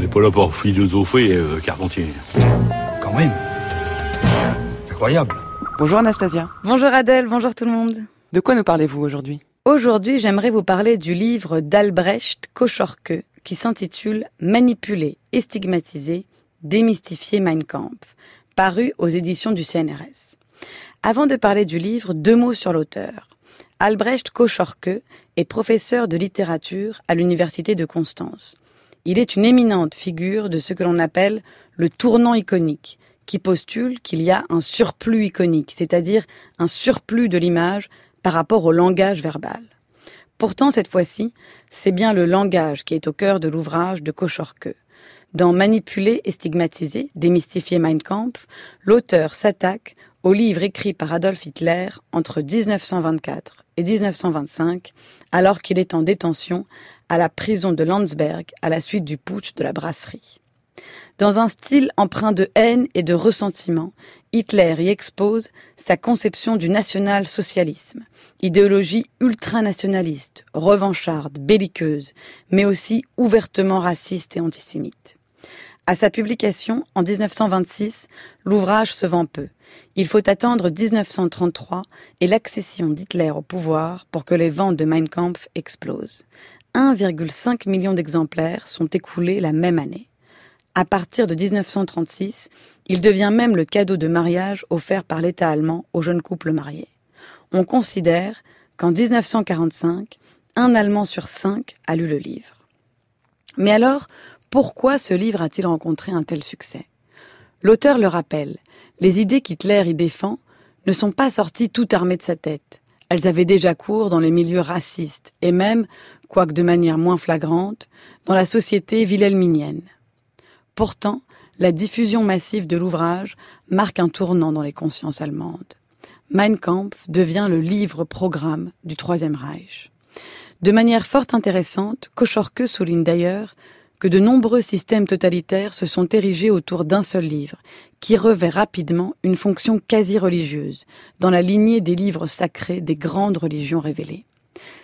On n'est pas là pour philosopher, euh, Carpentier. Quand même. Incroyable. Bonjour Anastasia. Bonjour Adèle, bonjour tout le monde. De quoi nous parlez-vous aujourd'hui? Aujourd'hui, j'aimerais vous parler du livre d'Albrecht Kochorke qui s'intitule Manipuler et stigmatiser, démystifier Mein Kampf, paru aux éditions du CNRS. Avant de parler du livre, deux mots sur l'auteur. Albrecht Kochorke est professeur de littérature à l'université de Constance. Il est une éminente figure de ce que l'on appelle le tournant iconique, qui postule qu'il y a un surplus iconique, c'est-à-dire un surplus de l'image par rapport au langage verbal. Pourtant, cette fois-ci, c'est bien le langage qui est au cœur de l'ouvrage de Kochorke. Dans Manipuler et stigmatiser, démystifier Mein Kampf, l'auteur s'attaque au livre écrit par Adolf Hitler entre 1924 et 1925, alors qu'il est en détention à la prison de Landsberg à la suite du putsch de la brasserie. Dans un style empreint de haine et de ressentiment, Hitler y expose sa conception du national-socialisme, idéologie ultranationaliste, revancharde, belliqueuse, mais aussi ouvertement raciste et antisémite. À sa publication en 1926, l'ouvrage se vend peu. Il faut attendre 1933 et l'accession d'Hitler au pouvoir pour que les ventes de Mein Kampf explosent. 1,5 million d'exemplaires sont écoulés la même année. À partir de 1936, il devient même le cadeau de mariage offert par l'État allemand aux jeunes couples mariés. On considère qu'en 1945, un Allemand sur cinq a lu le livre. Mais alors, pourquoi ce livre a-t-il rencontré un tel succès? L'auteur le rappelle, les idées qu'Hitler y défend ne sont pas sorties tout armées de sa tête. Elles avaient déjà cours dans les milieux racistes et même, quoique de manière moins flagrante, dans la société wilhelminienne. Pourtant, la diffusion massive de l'ouvrage marque un tournant dans les consciences allemandes. Mein Kampf devient le livre-programme du Troisième Reich. De manière fort intéressante, Kochorke souligne d'ailleurs que de nombreux systèmes totalitaires se sont érigés autour d'un seul livre, qui revêt rapidement une fonction quasi religieuse, dans la lignée des livres sacrés des grandes religions révélées.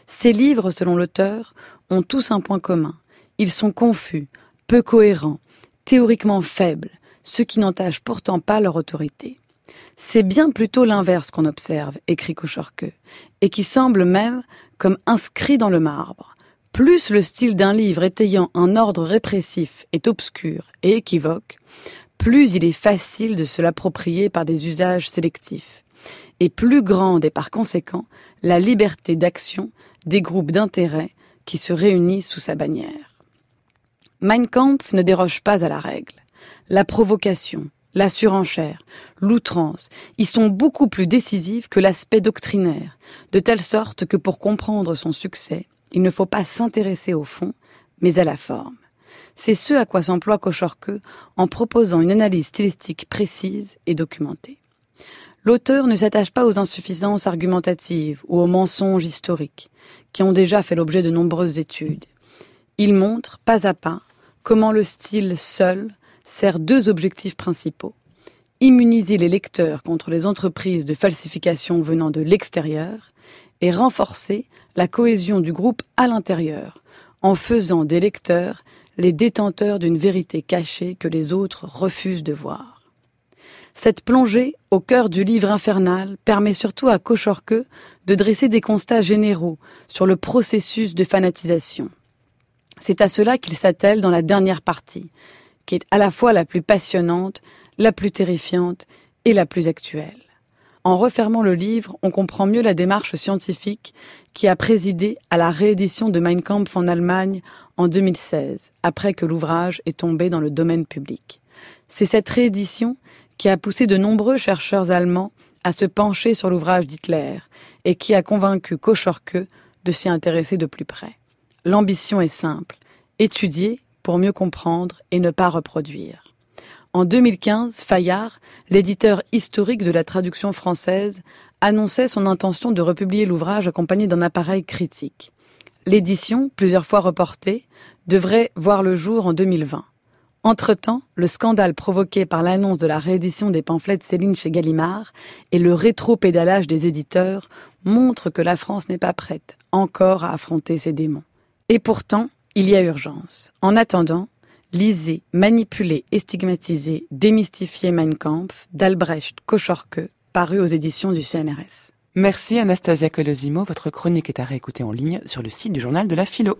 Ces livres, selon l'auteur, ont tous un point commun. Ils sont confus, peu cohérents, théoriquement faibles, ce qui n'entache pourtant pas leur autorité. C'est bien plutôt l'inverse qu'on observe, écrit Kochorke, et qui semble même comme inscrit dans le marbre. Plus le style d'un livre étayant un ordre répressif est obscur et équivoque, plus il est facile de se l'approprier par des usages sélectifs, et plus grande est par conséquent la liberté d'action des groupes d'intérêt qui se réunissent sous sa bannière. Mein Kampf ne déroge pas à la règle. La provocation, la surenchère, l'outrance y sont beaucoup plus décisives que l'aspect doctrinaire, de telle sorte que pour comprendre son succès, il ne faut pas s'intéresser au fond, mais à la forme. C'est ce à quoi s'emploie Kochorke en proposant une analyse stylistique précise et documentée. L'auteur ne s'attache pas aux insuffisances argumentatives ou aux mensonges historiques, qui ont déjà fait l'objet de nombreuses études. Il montre, pas à pas, comment le style seul sert deux objectifs principaux. Immuniser les lecteurs contre les entreprises de falsification venant de l'extérieur et renforcer la cohésion du groupe à l'intérieur, en faisant des lecteurs les détenteurs d'une vérité cachée que les autres refusent de voir. Cette plongée au cœur du livre infernal permet surtout à Kochorke de dresser des constats généraux sur le processus de fanatisation. C'est à cela qu'il s'attelle dans la dernière partie, qui est à la fois la plus passionnante, la plus terrifiante et la plus actuelle. En refermant le livre, on comprend mieux la démarche scientifique qui a présidé à la réédition de Mein Kampf en Allemagne en 2016, après que l'ouvrage est tombé dans le domaine public. C'est cette réédition qui a poussé de nombreux chercheurs allemands à se pencher sur l'ouvrage d'Hitler et qui a convaincu Kochorke de s'y intéresser de plus près. L'ambition est simple, étudier pour mieux comprendre et ne pas reproduire. En 2015, Fayard, l'éditeur historique de la traduction française, annonçait son intention de republier l'ouvrage accompagné d'un appareil critique. L'édition, plusieurs fois reportée, devrait voir le jour en 2020. Entre-temps, le scandale provoqué par l'annonce de la réédition des pamphlets de Céline chez Gallimard et le rétro-pédalage des éditeurs montrent que la France n'est pas prête encore à affronter ces démons. Et pourtant, il y a urgence. En attendant, Lisez Manipuler et stigmatiser, démystifier Mein Kampf d'Albrecht Kochorke, paru aux éditions du CNRS. Merci Anastasia Colosimo. Votre chronique est à réécouter en ligne sur le site du journal de la philo.